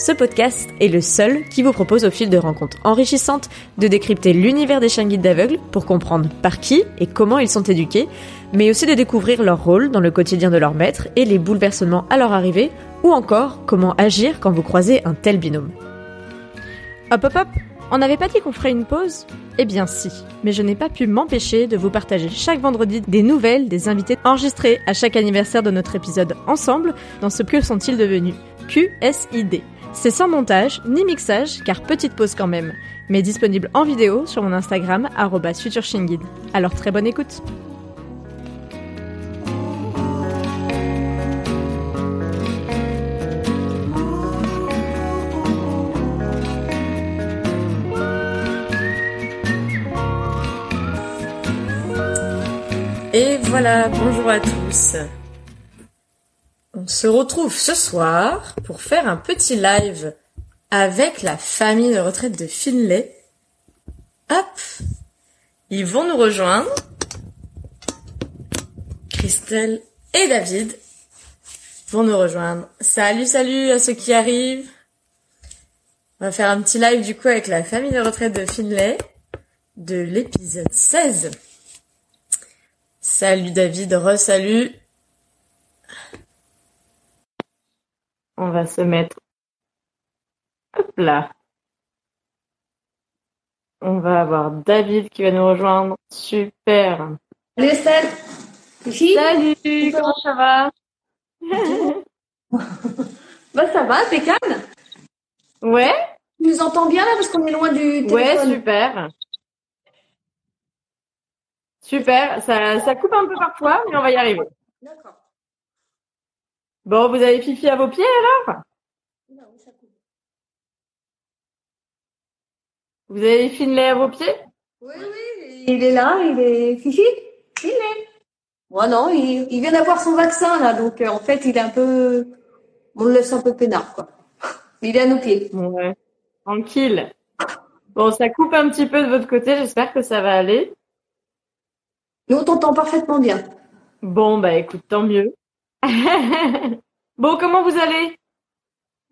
ce podcast est le seul qui vous propose au fil de rencontres enrichissantes de décrypter l'univers des chiens guides d'aveugles pour comprendre par qui et comment ils sont éduqués, mais aussi de découvrir leur rôle dans le quotidien de leur maître et les bouleversements à leur arrivée, ou encore comment agir quand vous croisez un tel binôme. Hop hop hop On n'avait pas dit qu'on ferait une pause? Eh bien si, mais je n'ai pas pu m'empêcher de vous partager chaque vendredi des nouvelles des invités enregistrés à chaque anniversaire de notre épisode ensemble dans ce que sont-ils devenus? QSID. C'est sans montage ni mixage, car petite pause quand même, mais disponible en vidéo sur mon Instagram @futurshingid. Alors très bonne écoute. Et voilà, bonjour à tous. On se retrouve ce soir pour faire un petit live avec la famille de retraite de Finlay. Hop Ils vont nous rejoindre. Christelle et David vont nous rejoindre. Salut, salut à ceux qui arrivent. On va faire un petit live du coup avec la famille de retraite de Finlay de l'épisode 16. Salut David, re-salut. On va se mettre. Hop là. On va avoir David qui va nous rejoindre. Super. Salut Estelle. Salut, comment ça va? Bah ça va, impeccable. Ouais. Tu nous entends bien là parce qu'on est loin du téléphone? Ouais, super. Super. Ça, ça coupe un peu parfois, mais on va y arriver. D'accord. Bon, vous avez Fifi à vos pieds alors? Non, ça coupe. Vous avez Finlay à vos pieds? Oui, oui, il est là, il est Fifi. Est. Moi non, il, il vient d'avoir son vaccin là, donc euh, en fait il est un peu, on le laisse un peu peinard quoi. Il est à nos pieds. Ouais. Tranquille. Bon, ça coupe un petit peu de votre côté, j'espère que ça va aller. Nous on t'entend parfaitement bien. Bon, bah écoute, tant mieux. bon, comment vous allez?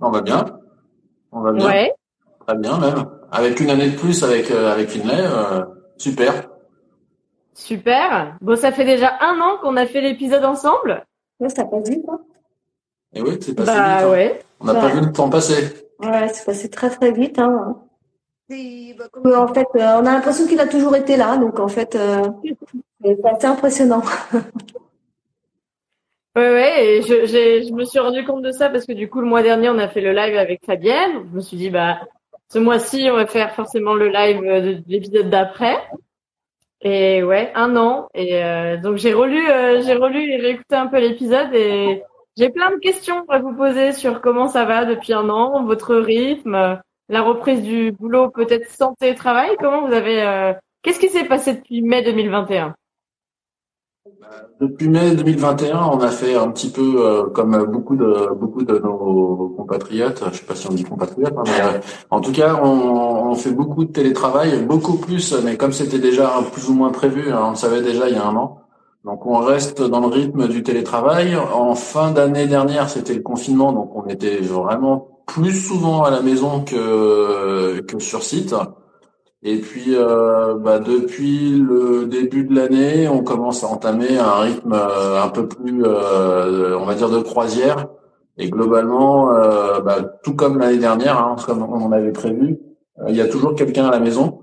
On va bien. On va bien. Ouais. Très bien même. Avec une année de plus avec euh, avec Finlay, euh, super. Super. Bon, ça fait déjà un an qu'on a fait l'épisode ensemble. Ouais, ça passe vite quoi. Et oui, c'est passé Bah vite. hein. ouais. On n'a pas vu le temps passer. Ouais, c'est passé très très vite. Hein. Et, bah, comme, euh, en fait, euh, on a l'impression qu'il a toujours été là, donc en fait, euh, c'est assez impressionnant. Ouais, ouais, et je, je me suis rendu compte de ça parce que du coup, le mois dernier, on a fait le live avec Fabienne. Je me suis dit, bah, ce mois-ci, on va faire forcément le live de, de l'épisode d'après. Et ouais, un an. Et euh, donc, j'ai relu, euh, j'ai relu et réécouté un peu l'épisode et j'ai plein de questions à vous poser sur comment ça va depuis un an, votre rythme, la reprise du boulot, peut-être santé travail. Comment vous avez, euh, qu'est-ce qui s'est passé depuis mai 2021? Depuis mai 2021, on a fait un petit peu euh, comme beaucoup de beaucoup de nos compatriotes. Je sais pas si on dit compatriotes, hein, mais euh, en tout cas, on, on fait beaucoup de télétravail, beaucoup plus. Mais comme c'était déjà plus ou moins prévu, hein, on le savait déjà il y a un an. Donc on reste dans le rythme du télétravail. En fin d'année dernière, c'était le confinement, donc on était vraiment plus souvent à la maison que que sur site. Et puis, euh, bah, depuis le début de l'année, on commence à entamer un rythme euh, un peu plus, euh, on va dire, de croisière. Et globalement, bah, tout comme l'année dernière, hein, comme on avait prévu, il y a toujours quelqu'un à la maison.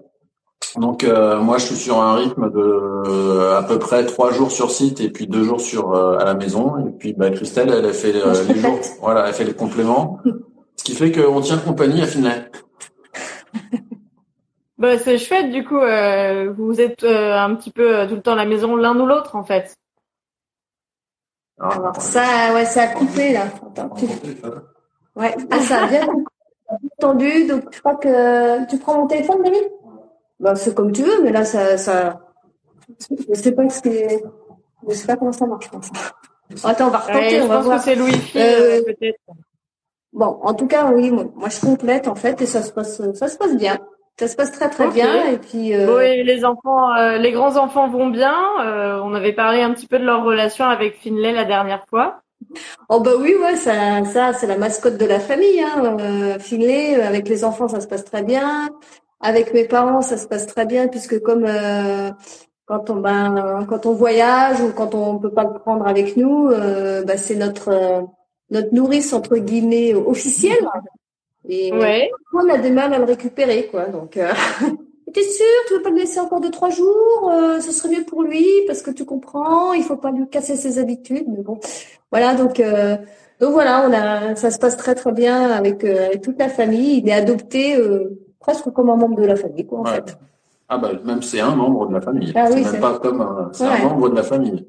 Donc moi, je suis sur un rythme de à peu près trois jours sur site et puis deux jours sur à la maison. Et puis bah, Christelle, elle a fait les jours, voilà, elle fait les compléments, ce qui fait qu'on tient compagnie à Finlay. Bah, c'est chouette, du coup, euh, vous êtes euh, un petit peu euh, tout le temps à la maison l'un ou l'autre, en fait. Alors ça, ouais, ça a coupé, là. Attends, tu... Ouais, ah, ça a bien tendu, donc je crois que tu prends mon téléphone, David Bah, c'est comme tu veux, mais là, ça, ça, je sais pas ce que, je sais pas comment ça marche, je pense. Attends, on va retenter, on va voir. c'est Louis, euh, peut-être. Bon, en tout cas, oui, moi, je complète, en fait, et ça se passe, ça se passe bien. Ça se passe très très bien et puis. Euh... Oui, les enfants, euh, les grands enfants vont bien. Euh, on avait parlé un petit peu de leur relation avec Finlay la dernière fois. Oh bah oui, ouais, ça, ça c'est la mascotte de la famille. Hein. Euh, Finlay, avec les enfants, ça se passe très bien. Avec mes parents, ça se passe très bien puisque comme quand on ben quand on voyage ou quand on peut pas le prendre avec nous, bah, c'est notre notre nourrice entre guillemets officielle. Et ouais. on a des mal à le récupérer, quoi. Donc, euh, t'es sûr, tu veux pas le laisser encore deux trois jours euh, Ce serait mieux pour lui parce que tu comprends, il faut pas lui casser ses habitudes. Mais bon, voilà. Donc, euh, donc voilà, on a, ça se passe très très bien avec, euh, avec toute la famille. Il est adopté presque comme un membre de la famille, quoi, en fait. Ah bah même c'est un membre de la famille. Ah, c'est même pas comme un, c'est un membre de la famille.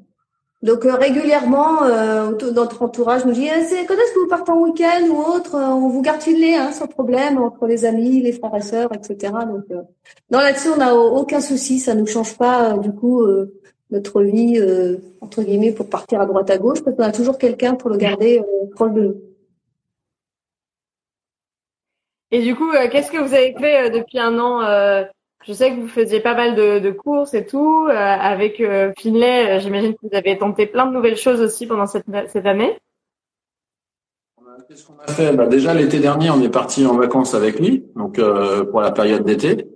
Donc euh, régulièrement, euh, notre entourage nous dit eh, c'est quand est-ce que vous partez en week-end ou autre euh, On vous garde filer hein, sans problème entre les amis, les frères et sœurs, etc. Donc euh, non là-dessus on n'a aucun souci, ça nous change pas du coup notre vie entre guillemets pour partir à droite à gauche parce qu'on a toujours quelqu'un pour le garder proche de nous. Et du coup, qu'est-ce que vous avez fait depuis un an je sais que vous faisiez pas mal de, de courses et tout. Euh, avec euh, Finlay, euh, j'imagine que vous avez tenté plein de nouvelles choses aussi pendant cette, cette année. Qu'est-ce qu'on a fait bah, Déjà l'été dernier, on est parti en vacances avec lui, donc euh, pour la période d'été.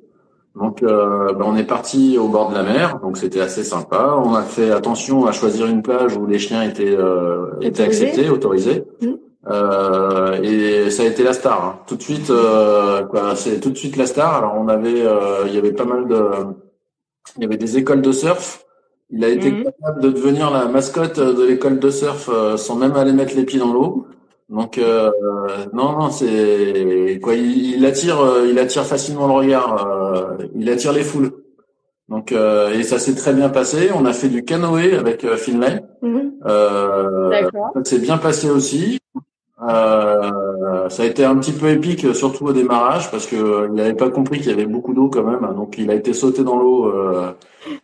Donc bah, on est parti au bord de la mer, donc c'était assez sympa. On a fait attention à choisir une plage où les chiens étaient, étaient acceptés, autorisés. Mmh. Euh, et ça a été la star. Hein. Tout de suite, euh, quoi, c'est tout de suite la star. Alors on avait, euh, il y avait pas mal de, il y avait des écoles de surf. Il a été mhm. capable de devenir la mascotte de l'école de surf euh, sans même aller mettre les pieds dans l'eau. Donc euh, non, non, c'est quoi, il, attire, il attire facilement le regard. il attire les foules. Donc et ça s'est très bien passé. On a fait du canoë avec Finlay. Mhm. Euh, ça s'est bien passé aussi. Euh, ça a été un petit peu épique, surtout au démarrage, parce que euh, il n'avait pas compris qu'il y avait beaucoup d'eau quand même, donc il a été sauté dans l'eau. Euh,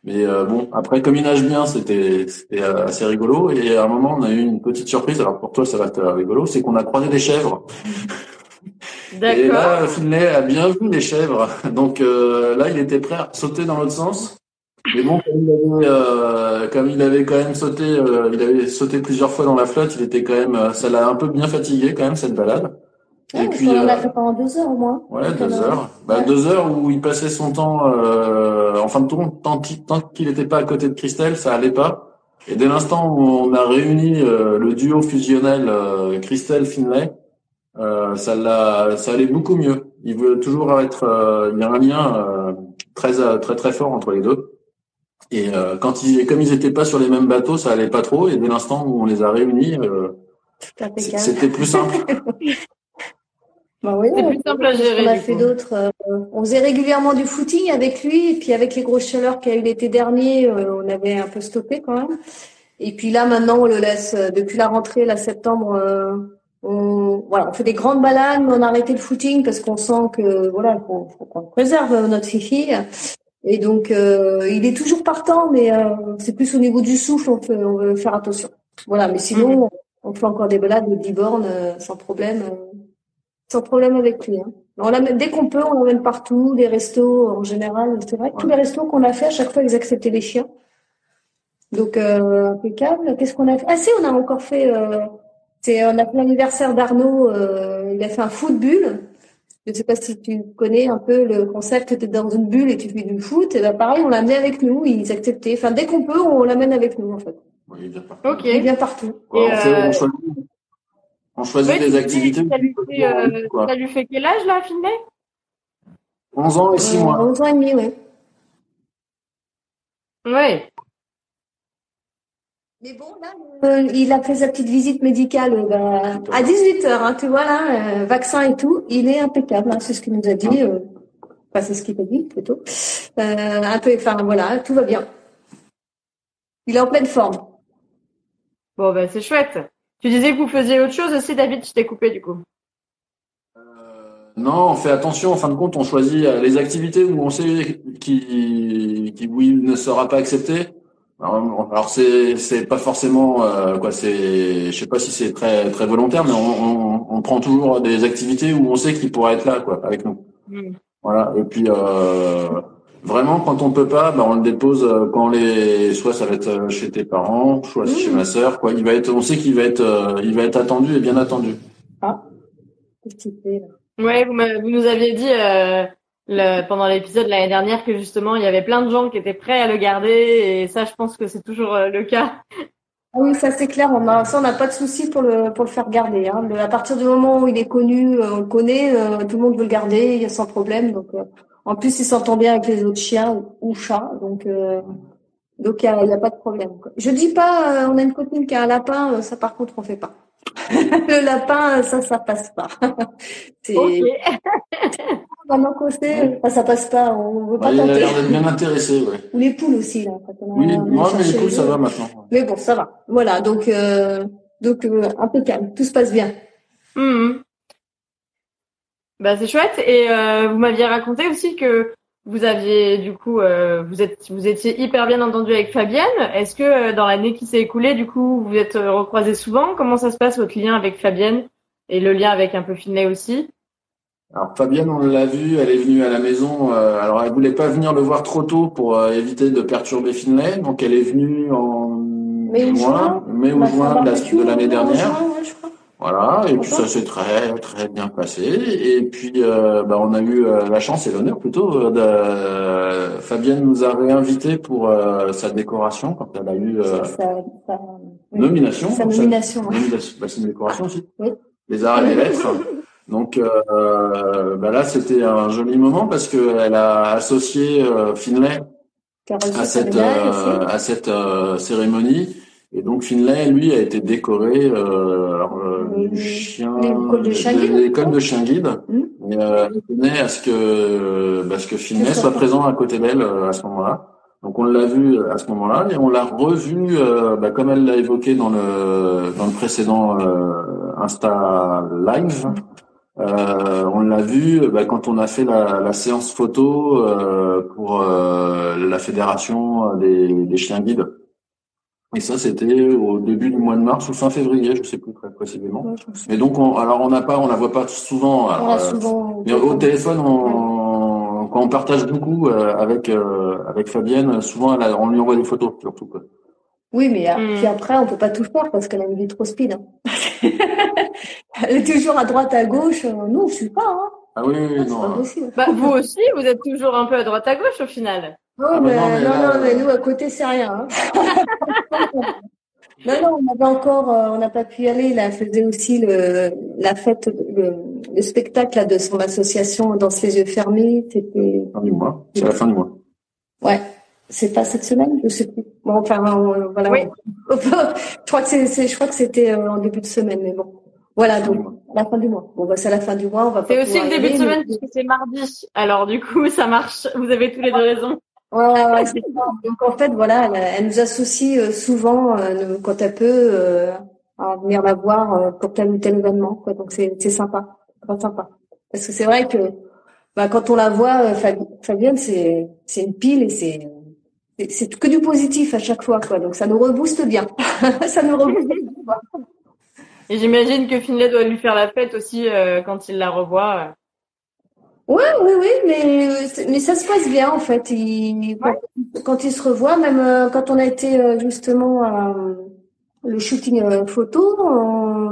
mais bon, après comme il nage bien, c'était assez rigolo. Et à un moment, on a eu une petite surprise. Alors pour toi, ça va être rigolo, c'est qu'on a croisé des chèvres. Et là, Finlay a bien vu les chèvres, donc là, il était prêt à sauter dans l'autre sens. Mais bon, comme il avait, euh, comme il avait quand même sauté, euh, il avait sauté plusieurs fois dans la flotte, il était quand même, euh, ça l'a un peu bien fatigué quand même cette balade. et puis, on l'a fait pendant deux heures au moins. Ouais, deux heures. Bah, deux heures où il passait son temps, en fin de tant, tant qu'il n'était pas à côté de Christelle, ça allait pas. Et dès l'instant où on a réuni le duo fusionnel Christelle Finlay, ça l'a, ça allait beaucoup mieux. Il veut toujours être, il y a un lien très très très fort entre les deux. Et euh, quand ils, comme ils étaient pas sur les mêmes bateaux, ça allait pas trop. Et dès l'instant où on les a réunis, euh, c'était plus simple. bah oui, c'est plus simple à gérer. On a fait d'autres. Euh, on faisait régulièrement du footing avec lui, et puis avec les grosses chaleurs qu'il y a eu l'été dernier, euh, on avait un peu stoppé quand même. Et puis là, maintenant, on le laisse depuis la rentrée, la septembre. on, voilà, on fait des grandes balades, mais on a arrêté le footing parce qu'on sent que voilà, qu'on préserve notre fifi. Et donc, euh, il est toujours partant, mais euh, c'est plus au niveau du souffle, on, on veut faire attention. Voilà, mais sinon, mhm. on fait encore des balades de 10 bornes euh, sans problème, sans problème avec lui. Hein. On l'amène dès qu'on peut, on l'emmène partout, les restos en général. C'est vrai que tous les restos qu'on a fait, à chaque fois, ils acceptaient les chiens. Donc, impeccable. Qu'est-ce qu'on a fait? Ah si, on a encore fait... c'est on a fait l'anniversaire d'Arnaud. il a fait un foot bulle. Je sais pas si tu connais un peu le concept, tu es dans une bulle et tu fais du foot, et ben pareil, on l'amenait avec nous, ils acceptaient. Enfin, dès qu'on peut, on l'amène avec nous, en fait. Oui, il vient partout. Ok. Il vient partout. Quoi, fait- euh, on choisit, on choisit Ouais, des tu activités. dis, Ça lui, fait, euh, ça lui fait quel âge là, Finlay 11 ans et 6 Euh, mois. 11 ans et demi, ouais. Ouais. Mais bon, là, euh, il a fait sa petite visite médicale euh, bah, à 18h, hein, tu vois, là, euh, vaccin et tout, il est impeccable, hein, c'est ce qu'il nous a dit. euh, Enfin, c'est ce qu'il t'a dit, plutôt. Euh, un peu, enfin, voilà, tout va bien. Il est en pleine forme. Bon, bah, c'est chouette. Tu disais que vous faisiez autre chose aussi, David, je t'ai coupé du coup. Non, on fait attention. En fin de compte, on choisit les activités où on sait qui, qui ne sera pas accepté. Alors, alors c'est c'est pas forcément euh, quoi. C'est je sais pas si c'est très très volontaire, mais on, on, on prend toujours des activités où on sait qu'il pourra être là quoi avec nous. Hmm. Voilà. Et puis euh, vraiment quand on peut pas, bah, on le dépose euh, quand les soit ça va être euh, chez tes parents, soit Mmh. chez ma sœur. Quoi. Il va être, on sait qu'il va être euh, il va être attendu et bien attendu. Là? Ouais, vous, vous nous aviez dit euh, le- pendant l'épisode l'année dernière que justement il y avait plein de gens qui étaient prêts à le garder et ça, je pense que c'est toujours euh, le cas. Ah oui, ça c'est clair. On a, ça, on n'a pas de souci pour le pour le faire garder. Hein. Le- à partir du moment où il est connu, euh, on le connaît, euh, tout le monde veut le garder, il y a sans problème. Donc, euh, en plus, il s'entend bien avec les autres chiens ou, ou chats, donc euh, donc il y a, a pas de problème. quoi. Je dis pas, euh, on a une copine qui a un lapin, ça par contre on fait pas. Le lapin, ça ça passe pas. c'est Ok. vraiment costé, ça, ça passe pas. On veut Bah, pas il a tenter. l'air d'être bien intéressé. Ouais. Ou les poules aussi là. quand on a- Oui, on a moi mais les ça deux. va maintenant. Mais bon, ça va. Voilà, donc euh, donc euh, impeccable, tout se passe bien. Mhm. Bah c'est chouette et euh, vous m'aviez raconté aussi que vous aviez du coup euh, vous êtes vous étiez hyper bien entendu avec Fabienne. Est-ce que euh, dans l'année qui s'est écoulée du coup vous êtes euh, recroisés souvent? Comment ça se passe votre lien avec Fabienne et le lien avec un peu Finlay aussi? Alors Fabienne, on l'a vue, elle est venue à la maison. euh, alors elle voulait pas venir le voir trop tôt pour euh, éviter de perturber Finlay, donc elle est venue en Mai ou juin. mai ou juin de la- barbecue, de l'année dernière. juin, ouais, je crois. Voilà, et puis ça s'est très très bien passé. Et puis euh, bah, on a eu euh, la chance et l'honneur plutôt de euh, Fabienne nous a réinvité pour euh, sa décoration quand elle a eu euh, ça- oui. nomination. Sa nomination. ouais. Nomination, bah, c'est une décoration aussi. Oui. Les arts et les lettres. Donc euh, bah là, c'était un joli moment parce que elle a associé euh, Finlay à sa cette euh, aussi. à cette euh, cérémonie. Et donc Finlay, lui, a été décoré euh, alors, Le- du chien l'école de chien guide. l'école de chien guide. Et, euh, tenait à ce que bah, ce que Finlay soit présent à côté d'elle euh, à ce moment-là. Donc on l'a vu à ce moment-là et on l'a revu euh, bah, comme elle l'a évoqué dans le dans le précédent euh, Insta Live. Euh, on l'a vu bah, quand on a fait la, la séance photo euh, pour euh, la fédération des, des chiens guides. Et ça, c'était au début du mois de mars ou fin février, je sais plus très précisément. Ouais. Mais donc, on, alors on n'a pas, on la voit pas souvent. alors, euh, souvent. mais au téléphone, on, quand on partage beaucoup euh, avec euh, avec Fabienne, souvent elle a- on lui envoie des photos surtout. Quoi. Oui, mais euh, Mm. puis après, on peut pas tout faire parce qu'elle a une vie trop speed. hein. Elle est toujours à droite, à gauche. Non, je suis pas. Hein. Ah oui, oui, oui, C'est non. pas euh, possible. Bah vous aussi, vous êtes toujours un peu à droite à gauche au final. Non, Ah, mais, mais non, mais non, là, non, mais euh, nous, à côté, c'est rien. hein. non, non, on avait encore, euh, on n'a pas pu y aller. Là, elle faisait aussi le, la fête, le, le spectacle là, de son association Danse les yeux fermés. C'était, fin du mois. C'est la fin du mois. ouais, c'est pas cette semaine, je sais plus. Bon, enfin, on- voilà. Oui. je crois que c'est, je crois que c'était euh, en début de semaine, mais bon. Voilà, donc à la fin du mois. Bon, bah, c'est à la fin du mois, on va pas C'est aussi le début de semaine mais- puisque c'est mardi. Alors du coup, ça marche. Vous avez tous les deux raison. Ouais, ouais, ça. Donc en fait, voilà, elle, elle nous associe euh, souvent, euh, quand elle peut, euh, à venir la voir euh, pour tel ou tel événement. Quoi. Donc c'est c'est sympa, très sympa. Parce que c'est vrai que bah, quand on la voit, Fabi- Fabienne, c'est c'est une pile et c'est c'est- que du positif à chaque fois. Quoi. Donc ça nous rebooste bien. ça nous rebooste. bien. Et j'imagine que Finlay doit lui faire la fête aussi quand il la revoit. Oui, oui, oui, mais, euh, mais ça se passe bien en fait. Il, quand, quand il se revoit, même euh, quand on a été euh, justement à, le shooting euh, photo.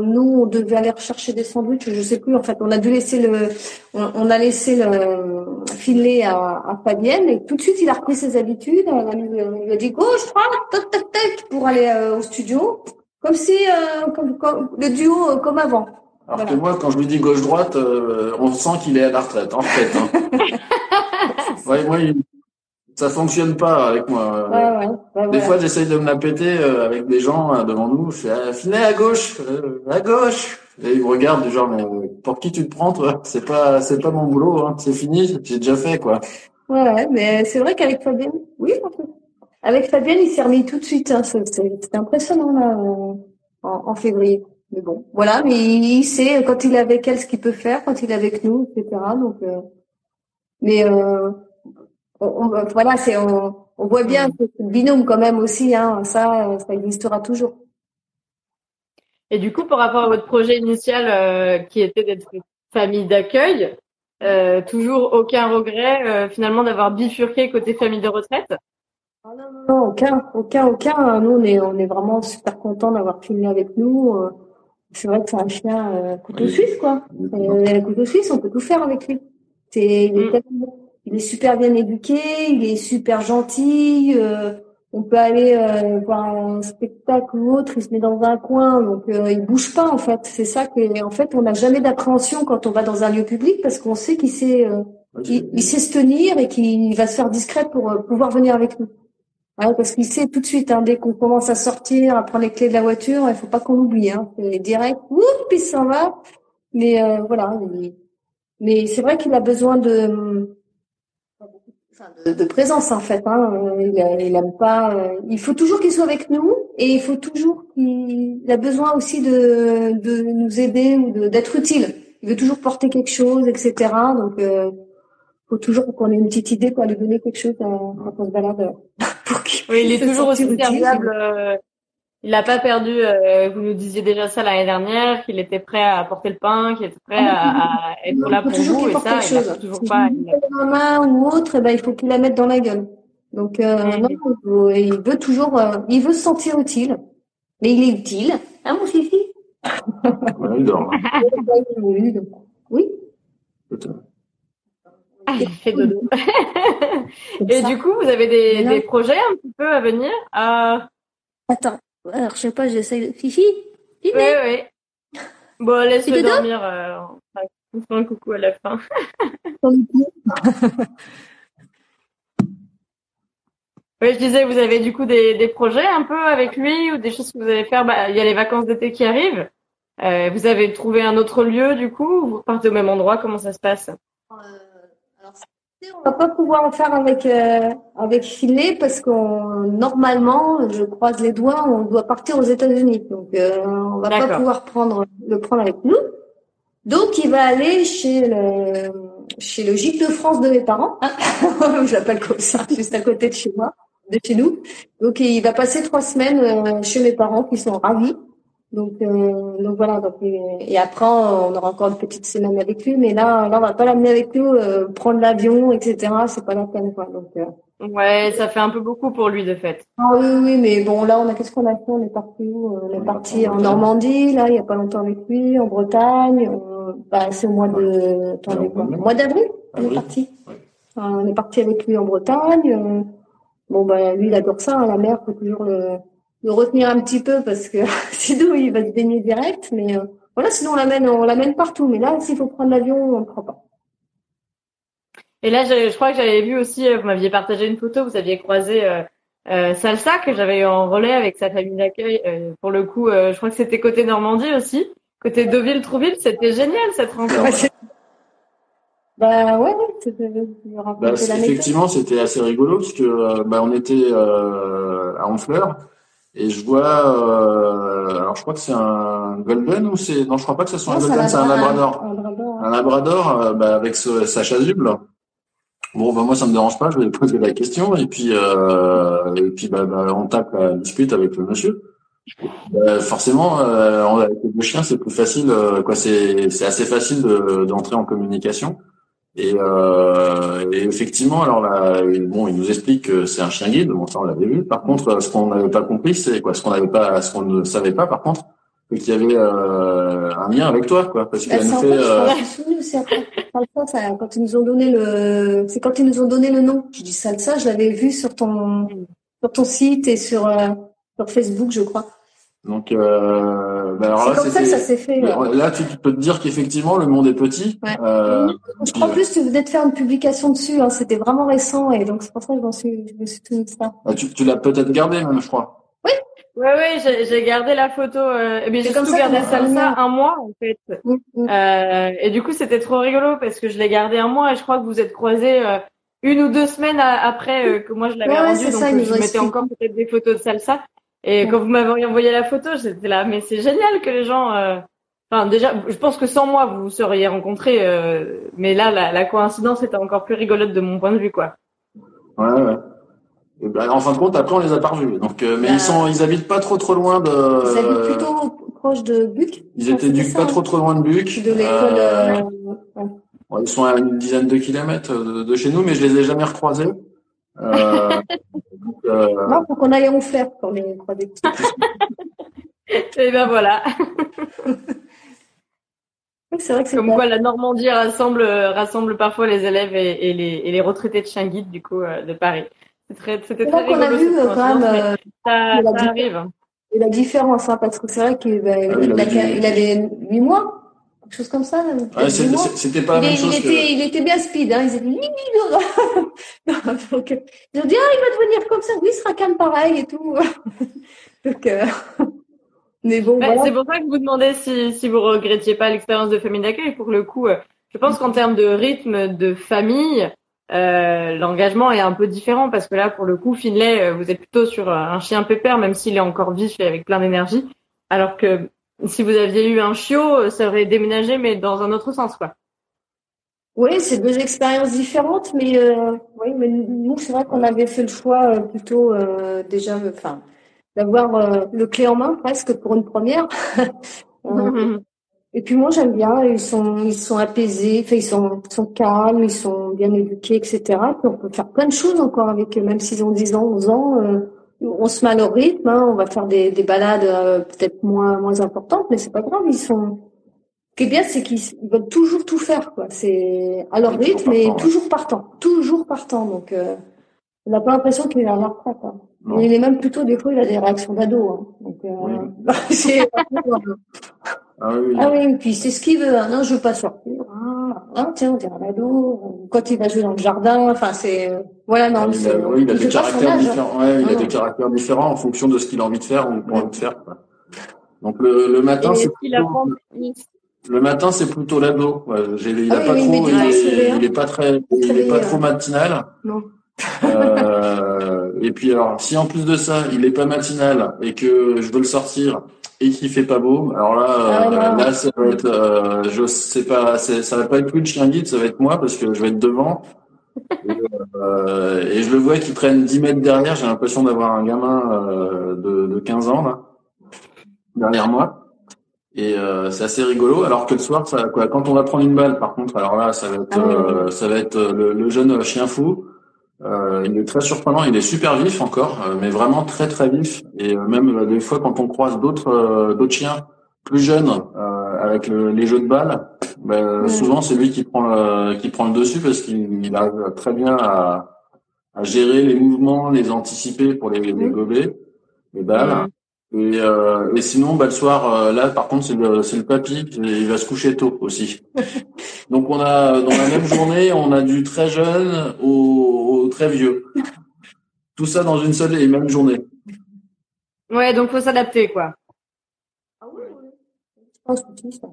nous, on devait aller rechercher des sandwichs, je sais plus. En fait, on a dû laisser le, on, a laissé le filet à, à, Fabienne et tout de suite, il a repris ses habitudes. On lui a dit gauche, droite, tac, tac, tac, pour aller euh, au studio, comme si, euh, comme, le duo comme avant. Alors que moi, quand je lui dis gauche-droite, on sent qu'il est à la retraite, en fait. Hein. ouais, moi, il, ça fonctionne pas avec moi. Ouais, ouais, des fois, j'essaye de me la péter euh, avec des gens euh, devant nous. Je fais ah, filet à gauche, euh, à gauche. Et ils me regardent du genre mais pour qui tu te prends toi? C'est pas c'est pas mon boulot. Hein. C'est fini. J'ai déjà fait quoi. Ouais, mais c'est vrai qu'avec Fabienne, oui, avec Fabienne, il s'est remis tout de suite. Hein. C'était impressionnant là en, en, février. Mais bon, voilà. Mais il sait quand il est avec elle ce qu'il peut faire, quand il est avec nous, etc. Donc, mais euh, on, voilà, c'est on, on, voit bien que le binôme quand même aussi, hein, ça, ça existera toujours. Et du coup, par rapport à votre projet initial euh, qui était d'être une famille d'accueil, euh, toujours aucun regret euh, finalement d'avoir bifurqué côté famille de retraite? Ah non, non, aucun, aucun, aucun. Nous, on est, on est vraiment super contents d'avoir filmé avec nous. C'est vrai que c'est un chien couteau suisse, quoi. Et, couteau suisse, on peut tout faire avec lui. C'est, il est mm. il est super bien éduqué, il est super gentil. Euh, on peut aller euh, voir un spectacle ou autre, il se met dans un coin, donc euh, il bouge pas en fait. C'est ça que, en fait, on n'a jamais d'appréhension quand on va dans un lieu public parce qu'on sait qu'il sait, euh, il, sait se tenir et qu'il va se faire discret pour pouvoir venir avec nous. Parce qu'il sait tout de suite, hein, dès qu'on commence à sortir, à prendre les clés de la voiture, il faut pas qu'on l'oublie. Hein, direct, oup, il s'en va. Mais voilà. Mais c'est vrai qu'il a besoin de de, présence en fait. Hein. Il, aime pas. Euh, il faut toujours qu'il soit avec nous et il faut toujours qu'il a besoin aussi de, de nous aider ou d'être utile. Il veut toujours porter quelque chose, etc. Donc, euh, faut toujours qu'on ait une petite idée pour lui donner quelque chose quand on se balade. Oui, il est toujours aussi serviable. Euh, il n'a pas perdu. Euh, vous nous disiez déjà ça l'année dernière, qu'il était prêt à apporter le pain, qu'il était prêt à, à être là pour vous. Et ça, il a toujours pas. Il a... main ou autre, eh ben, il faut qu'il la mette dans la gueule. Donc euh, non, il veut toujours, euh, il veut se sentir utile, mais il est utile, hein mon fifi? Ouais, il dort. oui? Ah, fait dodo. Et du coup, vous avez des, des projets un petit peu à venir Attends, alors, je sais pas, j'essaye. Fifi Oui, oui. Bon, laisse-le dormir. Euh, on fait un coucou à la fin. Oui, je disais, vous avez du coup des, des, projets un peu avec lui ou des choses que vous allez faire? Bah, il y a les vacances d'été qui arrivent. Euh, vous avez trouvé un autre lieu du coup ou vous partez au même endroit? Comment ça se passe? Euh, on va pas pouvoir en faire avec euh, avec filet parce qu'on normalement, je croise les doigts, on doit partir aux États-Unis, donc euh, on va pas pouvoir prendre le prendre avec nous. Donc il va aller chez le chez le gîte de France de mes parents, hein je l'appelle comme ça, juste à côté de chez moi, de chez nous. Donc il va passer trois semaines euh, chez mes parents qui sont ravis. Donc, euh, donc voilà. Donc, et, après, on aura encore une petite semaine avec lui, mais là, là, on va pas l'amener avec nous, euh, prendre l'avion, etc. C'est pas la peine, quoi. Donc, euh. ouais, ça fait un peu beaucoup pour lui de fait. Ah oui, oui, mais bon, là, on a qu'est-ce qu'on a fait? On est parti où On est parti en Normandie, là, il y a pas longtemps avec lui, en Bretagne. bah, c'est au mois de, attendez quoi, mois d'avril, on est parti. on est parti avec lui en Bretagne. bon, bah, lui, il adore ça, hein, la mer, faut toujours le de retenir un petit peu parce que sinon il va se baigner direct. Mais euh, voilà, sinon on l'amène, on l'amène partout. Mais là, s'il faut prendre l'avion, on ne prend pas. Et là, je, crois que j'avais vu aussi, euh, vous m'aviez partagé une photo, vous aviez croisé euh, euh Salsa que j'avais eu en relais avec sa famille d'accueil. pour le coup, je crois que c'était côté Normandie aussi, côté Deauville, Trouville. C'était génial cette rencontre. Bah ouais, bah, effectivement, c'était assez rigolo parce que bah, on était à Honfleur et je vois, euh, alors je crois que c'est un golden ou c'est, non, je crois pas que ce soit un golden, c'est un labrador. Un labrador, euh, bah, avec sa chasuble. Bon, bah moi ça me dérange pas, je vais lui poser la question et puis euh, et puis bah, bah, on tape la dispute avec le monsieur. Bah, forcément, euh, avec le chien c'est plus facile, euh, quoi. C'est c'est assez facile d'entrer en communication. Et, euh, et, effectivement, alors là, bon, il nous explique que c'est un chien guide. Bon, ça on l'avait vu. Par contre, ce qu'on n'avait pas compris, c'est quoi? Ce qu'on n'avait pas, ce qu'on ne savait pas, par contre, c'est qu'il y avait euh, un lien avec toi, quoi. Parce qu'elle nous fait. Euh... C'est quand ils nous ont donné le, c'est quand ils nous ont donné le nom. Je dis salsa, je l'avais vu sur ton sur ton site et sur euh, sur Facebook, je crois. Donc, euh, bah alors là, comme ça que ça s'est fait. Là, tu peux te dire qu'effectivement, le monde est petit. Ouais. Euh, je crois plus tu venais de faire une publication dessus. Hein, C'était vraiment récent et donc c'est pour ça que je, suis, je me suis tenu ça. Ah, tu, tu l'as peut-être gardé même, je crois. Oui. Ouais, ouais, j'ai gardé la photo. Euh, mais j'ai surtout gardé ça un mois en fait. Mm, mm. Euh, et du coup, c'était trop rigolo parce que je l'ai gardé un mois et je crois que vous êtes croisés euh, une ou deux semaines après euh, que moi je l'avais ouais, rendu. Donc ça, je mettais encore peut-être des photos de salsa. Et quand vous m'avez envoyé la photo, j'étais là, mais c'est génial que les gens. Euh... Enfin, déjà, je pense que sans moi, vous vous seriez rencontrés. Euh... Mais là, la, la, coïncidence était encore plus rigolote de mon point de vue, quoi. Ouais, ouais. Et ben, en fin de compte, après, on les a pas revus. Donc, euh, mais bah... ils sont, ils habitent pas trop trop loin de. Ils habitent plutôt proche de Buc. Ils étaient du pas trop trop loin de Buc. De l'école. Euh... Ouais, ils sont à une dizaine de kilomètres de, de chez nous, mais je les ai jamais recroisés. Euh, euh... Non, faut qu'on aille en faire quand les croisés. Et ben voilà. c'est vrai que c'est comme quoi la Normandie rassemble rassemble parfois les élèves et, et les et les retraités de chien guide du coup euh, de Paris. C'est très c'était très rigolo. On a vu quand même euh, ça, ça arrive. Et la différence hein, parce que c'est vrai qu'il bah, il, il, il avait huit mois quelque chose comme ça. Ouais, c'était pas la il, même chose. Il, que... était, il était bien speed, hein. Ils étaient Donc, ils ont dit, ah, il va devenir comme ça. Oui, il sera calme pareil et tout. Donc, euh... mais bon. Ouais, voilà. C'est pour ça que je vous demandais si, si vous regrettiez pas l'expérience de famille d'accueil. Pour le coup, euh, je pense qu'en termes de rythme de famille, euh, l'engagement est un peu différent parce que là, pour le coup, Finlay, vous êtes plutôt sur un chien pépère, même s'il est encore vif et avec plein d'énergie. Alors que si vous aviez eu un chiot, ça aurait déménagé, mais dans un autre sens, quoi. Oui, c'est deux expériences différentes, mais euh, oui, mais nous, c'est vrai qu'on avait fait le choix euh, plutôt euh, déjà, enfin, d'avoir euh, le clé en main presque pour une première. Et puis moi, j'aime bien. Ils sont, ils sont apaisés, enfin, ils sont, ils sont calmes, ils sont bien éduqués, etc. Puis on peut faire plein de choses encore avec eux, même s'ils ont 10 ans, 11 ans on se met à leur rythme, hein, on va faire des, des balades euh, peut-être moins moins importantes, mais c'est pas grave, ils sont. Ce qui est bien, c'est qu'ils veulent toujours tout faire, quoi. C'est à leur rythme, mais toujours partant, toujours partant. Donc, euh, on n'a pas l'impression qu'il est à la retraite. Hein. Il est même plutôt des fois, il a des réactions d'ado. Hein. Donc, euh, oui. c'est ah oui. Ah oui, puis c'est ce qu'il veut. Hein. Non, je veux pas sortir. Ah, ah tiens, on dirait un ado. Quand il va jouer dans le jardin, enfin c'est voilà non. il a, oui, il a des caractères différents. Ouais, il a des caractères différents en fonction de ce qu'il a envie de faire ou pas envie de faire. Quoi. Donc le, le matin, c'est plutôt... le matin, c'est plutôt l'ado. Ouais, il a Ah oui, pas oui, trop, il, est, réveil, il est pas très, il est pas trop euh, matinal. Non. Euh, et puis alors, si en plus de ça, il est pas matinal et que je veux le sortir et qu'il fait pas beau, alors là, Ah, euh, là, ça va être, euh, je sais pas, ça va pas être chien guide, ça va être moi parce que je vais être devant. Et, euh, et je le vois qui traîne 10 mètres derrière. J'ai l'impression d'avoir un gamin euh, de, de 15 ans là derrière moi. Et euh, c'est assez rigolo. Alors que le soir, ça, quoi, quand on va prendre une balle, par contre, alors là, ça va être, Ah oui, euh, ça va être le, le jeune chien fou. Euh, il est très surprenant, il est super vif encore, euh, mais vraiment très très vif. Et euh, même euh, des fois quand on croise d'autres euh, d'autres chiens plus jeunes euh, avec le- les jeux de balles, Mm. souvent c'est lui qui prend le, qui prend le dessus parce qu'il il arrive très bien à, à gérer les mouvements, les anticiper pour les, les gober, les balles. Et, euh, et sinon, bah, le soir, là, par contre, c'est le, c'est le papy, qui- il va se coucher tôt aussi. Donc, on a, dans la même journée, on a du très jeune au, très vieux. Tout ça dans une seule et même journée. Ouais, donc faut s'adapter, quoi. Ah oui, oui. Je pense que c'est ça.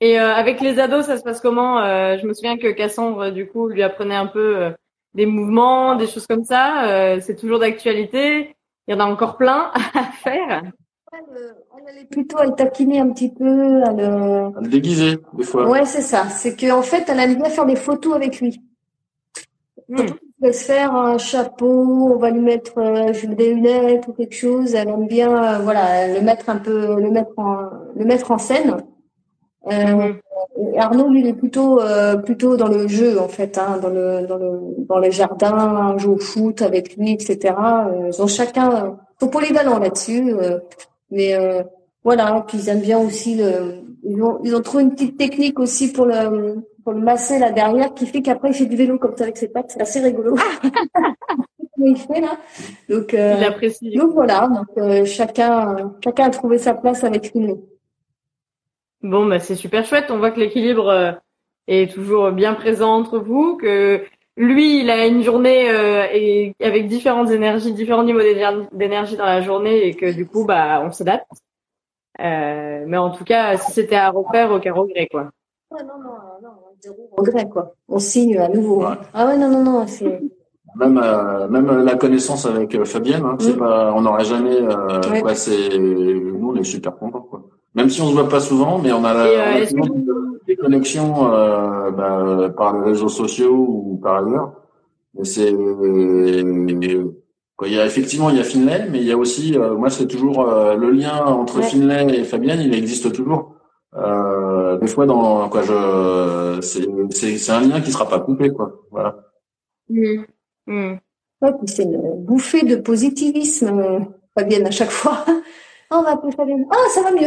Et euh, avec les ados, ça se passe comment Euh, Je me souviens que Cassandre, du coup, lui apprenait un peu euh, des mouvements, des choses comme ça. Euh, c'est toujours d'actualité. Il y en a encore plein à faire. Ouais, le- On allait plutôt à le taquiner un petit peu, à le. À le déguiser, des fois. Ouais, c'est ça. C'est qu'en fait, elle aime bien faire des photos avec lui. Hmm. Elle va se faire un chapeau, on va lui mettre euh, des lunettes ou quelque chose. Elle aime bien, euh, voilà, le mettre un peu, le mettre en, le mettre en scène. Euh, Mhm. Arnaud, lui, il est plutôt euh, plutôt dans le jeu en fait, hein, dans le dans le dans le jardin, joue au foot avec lui, etc. Euh, ils ont chacun sont polyvalents là-dessus, euh, mais euh, voilà. Puis ils aiment bien aussi le, ils ont ils ont trouvé une petite technique aussi pour le pour le masser là derrière qui fait qu'après il fait du vélo comme ça avec ses pattes, c'est assez rigolo. il fait là? Donc, euh, il apprécie. donc voilà, donc chacun chacun a trouvé sa place avec lui. Bon, bah, c'est super chouette. On voit que l'équilibre euh, est toujours bien présent entre vous, que lui, il a une journée euh, et avec différentes énergies, différents niveaux d'énergie dans la journée et que du coup, bah, on s'adapte. Euh, mais en tout cas, si c'était à refaire, aucun regret, quoi. Ouais, non, non, non, zéro regret, quoi. On signe à nouveau. Hein. Ah ouais, non, non, non, c'est. Même, euh, même la connaissance avec Fabienne, hein, c'est mm. pas, on n'aurait jamais, euh, quoi, c'est, nous, on est super contents, quoi. Même si on se voit pas souvent, mais on a, la, euh, des connexions euh, bah, par les réseaux sociaux ou par ailleurs. C'est il y a effectivement il y a Finlay, mais il y a aussi euh, moi c'est toujours euh, le lien entre Finlay et Fabienne, il existe toujours. Euh, des fois dans quoi je c'est c'est c'est un lien qui sera pas coupé quoi. Voilà. Mmh. Mmh. Ouais, c'est une bouffée de positivisme Fabienne à chaque fois. Oh, on va appeler Fabienne. Ah, ça va mieux.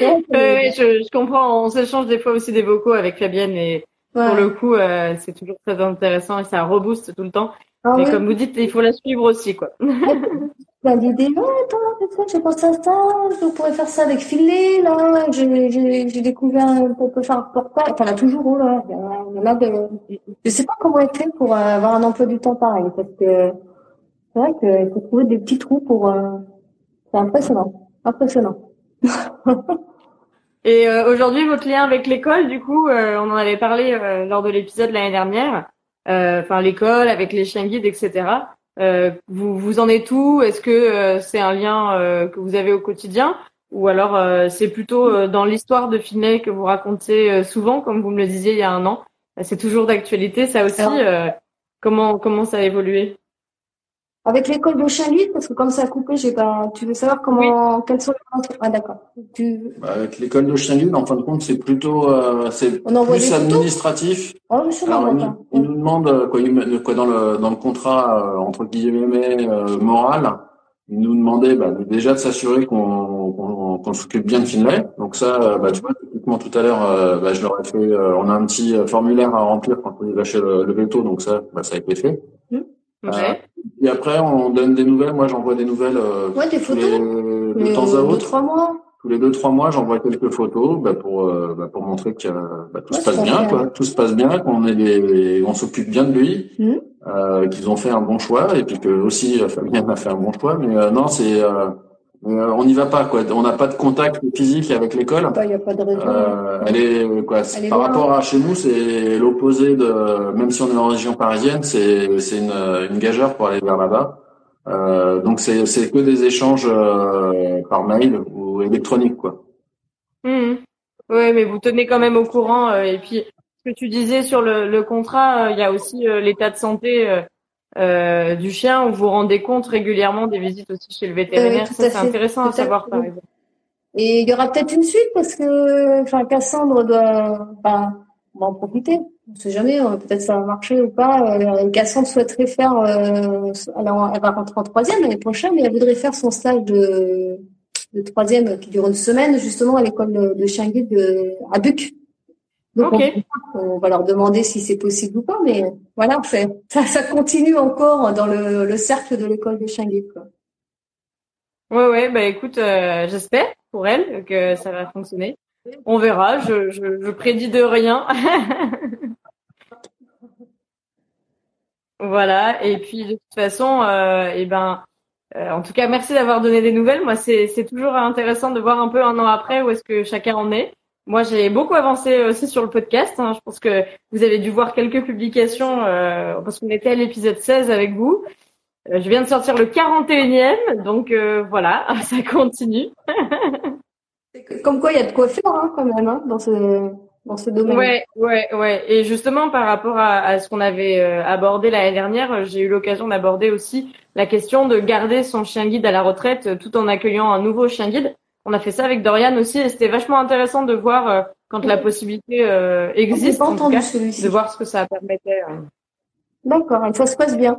oui, je, je, comprends. On s'échange des fois aussi des vocaux avec Fabienne et pour le coup, euh, c'est toujours très intéressant et ça rebooste tout le temps. Ah, mais comme vous dites, il faut la suivre aussi, quoi. Bah, l'idée, oh, attends, j'ai pensé à ça, je pourrais faire ça avec Filet, là, j'ai découvert qu'on peut faire un portail, enfin, là, toujours, oh, là, il y en a de, je sais pas comment elle fait pour avoir un emploi du temps pareil, parce que, c'est vrai qu'il faut trouver des petits trous pour. Euh... C'est impressionnant, impressionnant. Et euh, aujourd'hui, votre lien avec l'école, du coup, euh, on en avait parlé euh, lors de l'épisode l'année dernière. Euh, enfin, l'école avec les chiens guides, etc. vous vous en êtes où? Est-ce que c'est un lien que vous avez au quotidien, ou alors c'est plutôt dans l'histoire de Finet que vous racontez souvent, comme vous me le disiez il y a un an? C'est toujours d'actualité, ça aussi. comment comment ça a évolué? Avec l'école de Chaluit, parce que comme ça a coupé, j'ai pas. Tu veux savoir comment quels sont les Ah d'accord. Tu... Bah, avec l'école de Chaluit, en fin de compte, c'est plutôt euh, c'est plus administratif. Oh, monsieur Alors, il, nous demande euh, quoi, quoi dans le dans le contrat euh, entre guillemets euh, moral, il nous demandait bah, déjà de s'assurer qu'on qu'on qu'on s'occupe bien de Finlay. Donc ça, euh, bah, tu vois, typiquement tout à l'heure, bah, je leur ai fait. on a un petit formulaire à remplir quand on lâcher le, le veto, donc ça, bah, ça a été fait. Mmh. Et après, on donne des nouvelles. Moi, j'envoie des nouvelles euh, ouais, des photos. Les, de temps à autre. trois mois. Tous les deux trois mois, j'envoie quelques photos bah, pour euh, bah, pour montrer que bah, tout se passe bien, quoi. Tout se passe bien, qu'on est des, on s'occupe bien de lui, mmh. euh, qu'ils ont fait un bon choix, et puis que aussi euh, Fabien a fait un bon choix. Mais euh, non, c'est euh, on n'y va pas quoi. On n'a pas de contact physique avec l'école. Il n'y a pas de raison. Euh, elle est quoi Par rapport à chez nous, c'est l'opposé de. Même si on est en région parisienne, c'est c'est une, une gageure pour aller vers là-bas. Euh, donc c'est c'est que des échanges euh, par mail ou électronique quoi. Mmh. Oui, mais vous tenez quand même au courant. Euh, et puis ce que tu disais sur le, le contrat, il y a aussi l'état de santé euh, du chien où vous rendez compte régulièrement des visites aussi chez le vétérinaire. Euh, c'est intéressant à savoir, par exemple. Et il y aura peut-être une suite parce que, enfin, Cassandre doit, enfin, on va en profiter. On sait jamais, euh, peut-être ça va marcher ou pas. Euh, Cassandre souhaiterait faire, euh, alors elle va rentrer en troisième l'année prochaine, mais elle voudrait faire son stage de, de troisième qui dure une semaine justement à l'école de, de chien guide de, à Buc. Donc on, va leur demander si c'est possible ou pas, mais voilà, ça, ça continue encore dans le, le cercle de l'école des chiens guides. Quoi. Ouais, ouais, bah écoute, euh, j'espère pour elle que ça va fonctionner. On verra, je, je, je prédis de rien. voilà, et puis de toute façon, euh, et eh ben, euh, en tout cas, merci d'avoir donné des nouvelles. Moi, c'est toujours intéressant de voir un peu un an après où est-ce que chacun en est. Moi, j'ai beaucoup avancé aussi sur le podcast. Hein. Je pense que vous avez dû voir quelques publications euh, parce qu'on était à l'épisode 16 avec vous. Euh, je viens de sortir le 41e, donc euh, voilà, ça continue. Comme quoi, il y a de quoi faire hein, quand même hein, dans ce dans ce domaine. Ouais, ouais, ouais. Et justement, par rapport à, à ce qu'on avait euh, abordé l'année dernière, j'ai eu l'occasion d'aborder aussi la question de garder son chien guide à la retraite tout en accueillant un nouveau chien guide. On a fait ça avec Dorian aussi et c'était vachement intéressant de voir quand la possibilité existe, en tout cas, de voir ce que ça permettait. D'accord, ça se passe bien.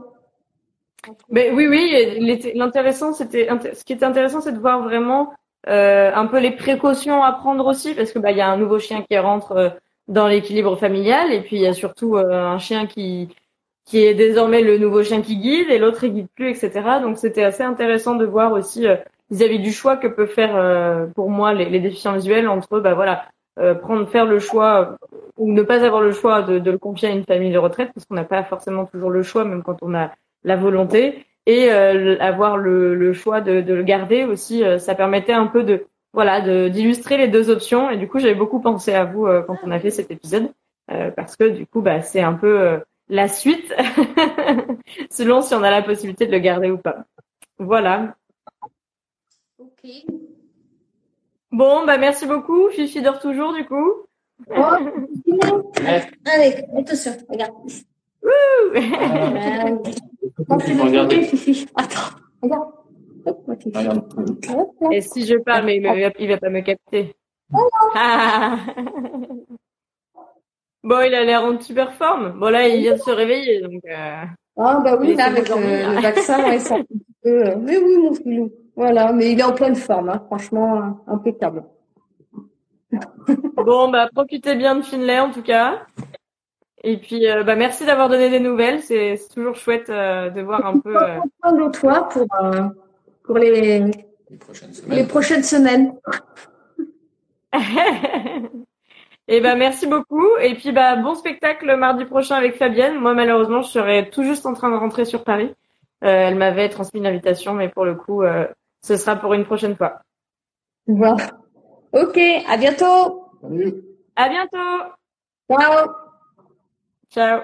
Mais oui, oui, l'intéressant, c'était, ce qui était intéressant, c'est de voir vraiment euh, un peu les précautions à prendre aussi, parce que bah il y a un nouveau chien qui rentre euh, dans l'équilibre familial, et puis il y a surtout euh, un chien qui qui est désormais le nouveau chien qui guide, et l'autre il guide plus, etc. Donc c'était assez intéressant de voir aussi vis-à-vis du choix que peut faire pour moi les, les, déficients visuels entre bah voilà prendre faire le choix ou ne pas avoir le choix de, de le confier à une famille de retraite parce qu'on n'a pas forcément toujours le choix même quand on a la volonté et euh, avoir le, le choix de, de, le garder aussi, euh, ça permettait un peu de voilà d'illustrer les deux options. Et du coup, j'avais beaucoup pensé à vous euh, quand on a fait cet épisode parce que du coup, bah, c'est un peu la suite selon si on a la possibilité de le garder ou pas. Voilà. Bon, bah merci beaucoup. Fifi dort toujours du coup. Oh, Allez, attention, regarde. Attends, regarde. Et si je parle, mais il, va, va pas me capter. bon, il a l'air en super forme. Bon, là, il vient de se réveiller, donc. Euh... Ah, bah oui, là, avec le vaccin, ouais, ça un peu. Euh, mais oui, mon filou. Voilà, mais il est en pleine forme, hein. franchement, impeccable. bon, bah, profitez bien de Finlay, en tout cas. Et puis, euh, bah, merci d'avoir donné des nouvelles. C'est toujours chouette euh, de voir un peu. Euh... de toi pour, euh, pour les, les, prochaines semaines. Les prochaines semaines. Et bah merci beaucoup. Et puis bah bon spectacle mardi prochain avec Fabienne. Moi malheureusement je serai tout juste en train de rentrer sur Paris. Euh, elle m'avait transmis une invitation, mais pour le coup euh, ce sera pour une prochaine fois. Bon. Ok, à bientôt. Salut. À bientôt. Ciao. Ciao.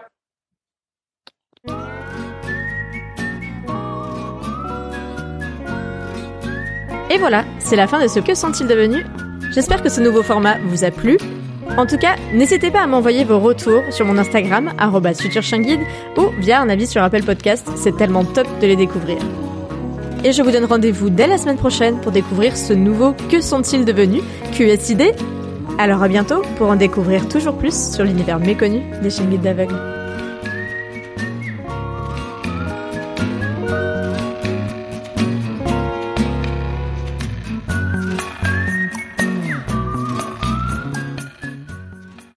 Et voilà, c'est la fin de ce Que sont-ils devenus? J'espère que ce nouveau format vous a plu. En tout cas, n'hésitez pas à m'envoyer vos retours sur mon Instagram, futureshangid, ou via un avis sur Apple Podcast, c'est tellement top de les découvrir. Et je vous donne rendez-vous dès la semaine prochaine pour découvrir ce nouveau Que sont-ils devenus QSID alors à bientôt pour en découvrir toujours plus sur l'univers méconnu des chaînes d'aveugles.